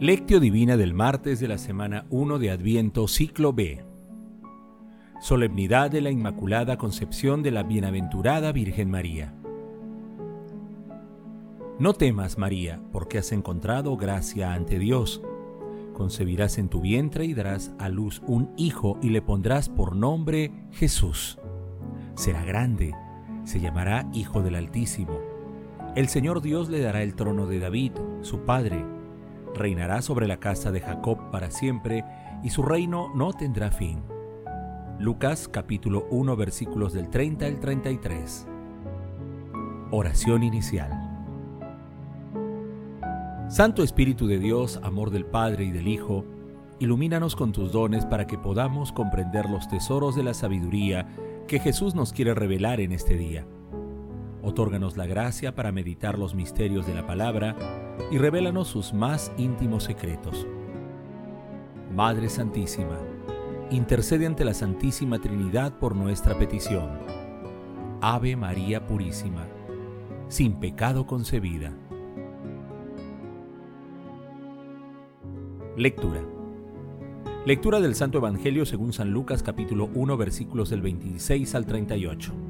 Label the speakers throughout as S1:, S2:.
S1: Lectio Divina del martes de la semana 1 de Adviento, ciclo B. Solemnidad de la Inmaculada Concepción de la Bienaventurada Virgen María. No temas, María, porque has encontrado gracia ante Dios. Concebirás en tu vientre y darás a luz un hijo y le pondrás por nombre Jesús. Será grande, se llamará Hijo del Altísimo. El Señor Dios le dará el trono de David, su padre reinará sobre la casa de Jacob para siempre, y su reino no tendrá fin. Lucas capítulo 1 versículos del 30 al 33. Oración inicial. Santo Espíritu de Dios, amor del Padre y del Hijo, ilumínanos con tus dones para que podamos comprender los tesoros de la sabiduría que Jesús nos quiere revelar en este día. Otórganos la gracia para meditar los misterios de la palabra y revélanos sus más íntimos secretos. Madre Santísima, intercede ante la Santísima Trinidad por nuestra petición. Ave María Purísima, sin pecado concebida. Lectura. Lectura del Santo Evangelio según San Lucas capítulo 1 versículos del 26 al 38.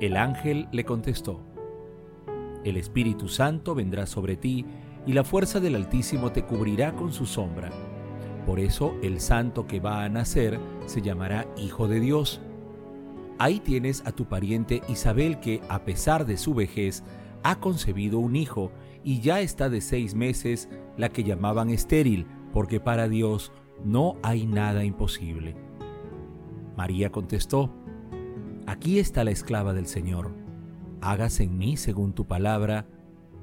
S1: El ángel le contestó, El Espíritu Santo vendrá sobre ti y la fuerza del Altísimo te cubrirá con su sombra. Por eso el santo que va a nacer se llamará Hijo de Dios. Ahí tienes a tu pariente Isabel que, a pesar de su vejez, ha concebido un hijo y ya está de seis meses la que llamaban estéril, porque para Dios no hay nada imposible. María contestó, Aquí está la esclava del Señor, hágase en mí según tu palabra,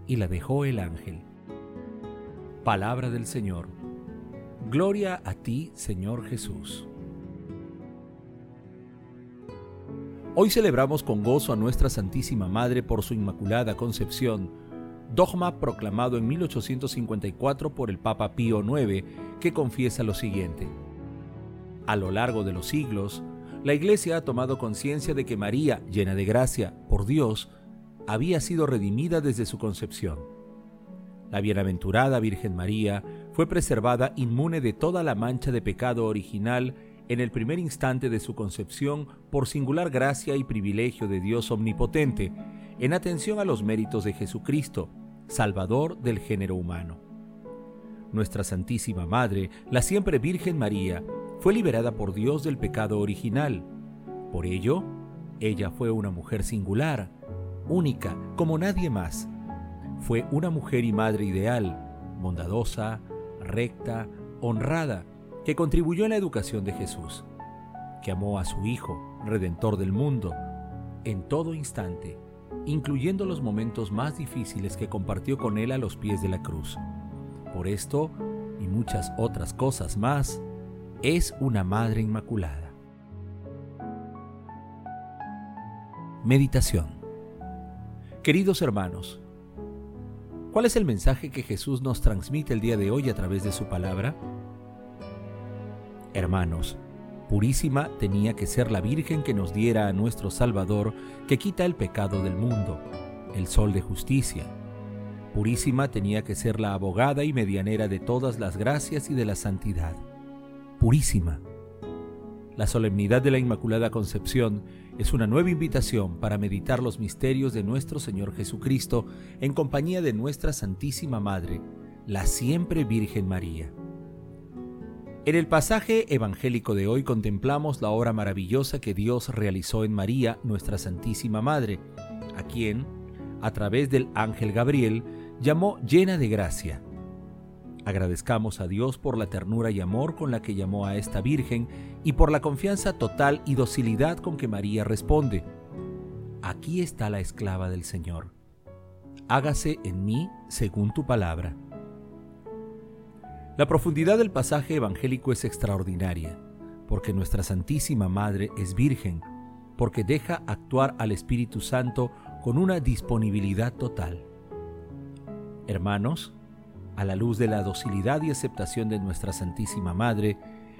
S1: y la dejó el ángel. Palabra del Señor. Gloria a ti, Señor Jesús. Hoy celebramos con gozo a nuestra Santísima Madre por su Inmaculada Concepción, dogma proclamado en 1854 por el Papa Pío IX, que confiesa lo siguiente. A lo largo de los siglos, la Iglesia ha tomado conciencia de que María, llena de gracia por Dios, había sido redimida desde su concepción. La bienaventurada Virgen María fue preservada inmune de toda la mancha de pecado original en el primer instante de su concepción por singular gracia y privilegio de Dios omnipotente, en atención a los méritos de Jesucristo, Salvador del género humano. Nuestra Santísima Madre, la siempre Virgen María, fue liberada por Dios del pecado original. Por ello, ella fue una mujer singular, única, como nadie más. Fue una mujer y madre ideal, bondadosa, recta, honrada, que contribuyó en la educación de Jesús, que amó a su Hijo, Redentor del mundo, en todo instante, incluyendo los momentos más difíciles que compartió con él a los pies de la cruz. Por esto, y muchas otras cosas más, es una Madre Inmaculada. Meditación Queridos hermanos, ¿cuál es el mensaje que Jesús nos transmite el día de hoy a través de su palabra? Hermanos, Purísima tenía que ser la Virgen que nos diera a nuestro Salvador, que quita el pecado del mundo, el sol de justicia. Purísima tenía que ser la abogada y medianera de todas las gracias y de la santidad purísima. La solemnidad de la Inmaculada Concepción es una nueva invitación para meditar los misterios de nuestro Señor Jesucristo en compañía de nuestra Santísima Madre, la siempre Virgen María. En el pasaje evangélico de hoy contemplamos la obra maravillosa que Dios realizó en María, nuestra Santísima Madre, a quien, a través del ángel Gabriel, llamó llena de gracia. Agradezcamos a Dios por la ternura y amor con la que llamó a esta Virgen y por la confianza total y docilidad con que María responde. Aquí está la esclava del Señor. Hágase en mí según tu palabra. La profundidad del pasaje evangélico es extraordinaria, porque nuestra Santísima Madre es virgen, porque deja actuar al Espíritu Santo con una disponibilidad total. Hermanos, a la luz de la docilidad y aceptación de nuestra Santísima Madre,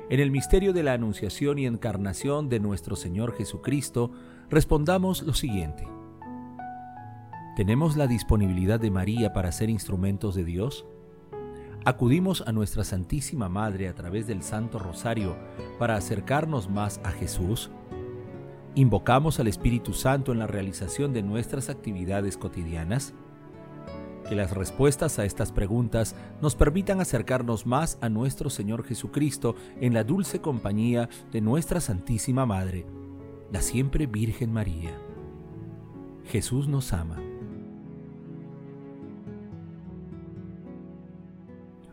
S1: en el misterio de la Anunciación y Encarnación de nuestro Señor Jesucristo, respondamos lo siguiente. ¿Tenemos la disponibilidad de María para ser instrumentos de Dios? acudimos a nuestra Santísima Madre a través del Santo Rosario para acercarnos más a Jesús? ¿Invocamos al Espíritu Santo en la realización de nuestras actividades cotidianas? Que las respuestas a estas preguntas nos permitan acercarnos más a nuestro Señor Jesucristo en la dulce compañía de nuestra Santísima Madre, la siempre Virgen María. Jesús nos ama.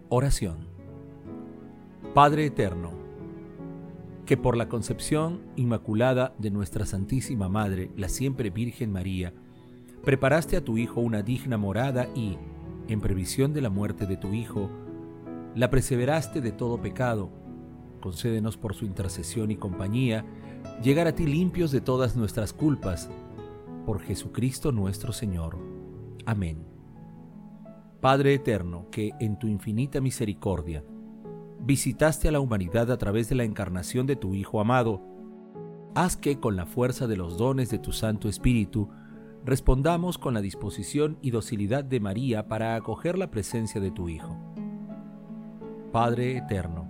S1: Oración. Padre Eterno, que por la concepción inmaculada de nuestra Santísima Madre, la siempre Virgen María, preparaste a tu Hijo una digna morada y, en previsión de la muerte de tu Hijo, la perseveraste de todo pecado. Concédenos por su intercesión y compañía llegar a ti limpios de todas nuestras culpas. Por Jesucristo nuestro Señor. Amén. Padre eterno, que en tu infinita misericordia visitaste a la humanidad a través de la encarnación de tu Hijo amado, haz que con la fuerza de los dones de tu Santo Espíritu respondamos con la disposición y docilidad de María para acoger la presencia de tu Hijo. Padre eterno,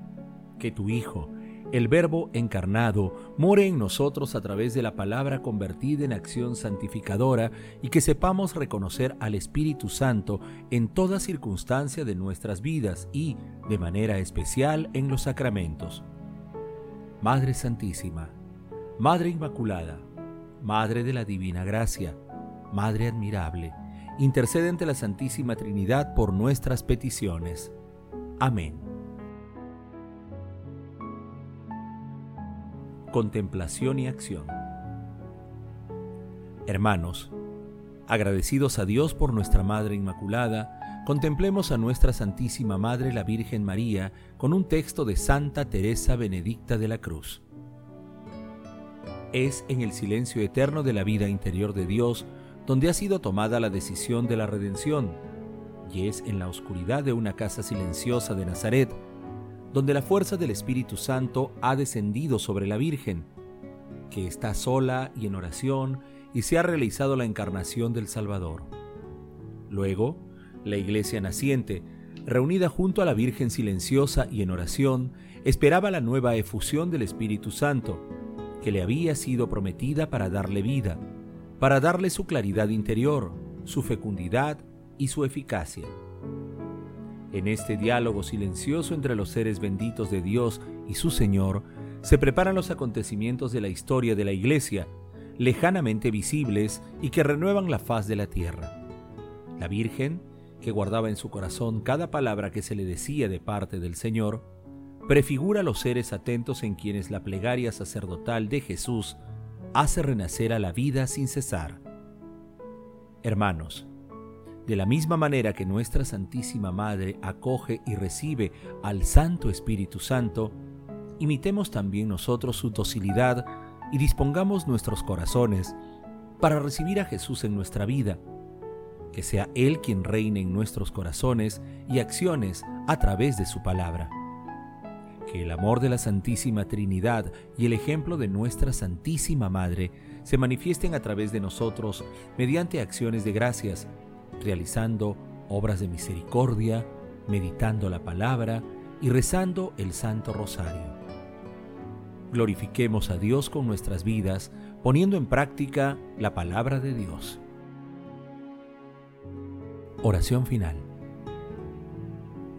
S1: que tu Hijo, el Verbo encarnado more en nosotros a través de la palabra convertida en acción santificadora y que sepamos reconocer al Espíritu Santo en toda circunstancia de nuestras vidas y, de manera especial, en los sacramentos. Madre Santísima, Madre Inmaculada, Madre de la Divina Gracia, Madre admirable, intercede ante la Santísima Trinidad por nuestras peticiones. Amén. contemplación y acción. Hermanos, agradecidos a Dios por nuestra Madre Inmaculada, contemplemos a nuestra Santísima Madre la Virgen María con un texto de Santa Teresa Benedicta de la Cruz. Es en el silencio eterno de la vida interior de Dios donde ha sido tomada la decisión de la redención, y es en la oscuridad de una casa silenciosa de Nazaret donde la fuerza del Espíritu Santo ha descendido sobre la Virgen, que está sola y en oración y se ha realizado la encarnación del Salvador. Luego, la iglesia naciente, reunida junto a la Virgen silenciosa y en oración, esperaba la nueva efusión del Espíritu Santo, que le había sido prometida para darle vida, para darle su claridad interior, su fecundidad y su eficacia. En este diálogo silencioso entre los seres benditos de Dios y su Señor, se preparan los acontecimientos de la historia de la Iglesia, lejanamente visibles y que renuevan la faz de la tierra. La Virgen, que guardaba en su corazón cada palabra que se le decía de parte del Señor, prefigura los seres atentos en quienes la plegaria sacerdotal de Jesús hace renacer a la vida sin cesar. Hermanos, de la misma manera que nuestra Santísima Madre acoge y recibe al Santo Espíritu Santo, imitemos también nosotros su docilidad y dispongamos nuestros corazones para recibir a Jesús en nuestra vida, que sea Él quien reine en nuestros corazones y acciones a través de su palabra. Que el amor de la Santísima Trinidad y el ejemplo de nuestra Santísima Madre se manifiesten a través de nosotros mediante acciones de gracias realizando obras de misericordia, meditando la palabra y rezando el Santo Rosario. Glorifiquemos a Dios con nuestras vidas, poniendo en práctica la palabra de Dios. Oración final.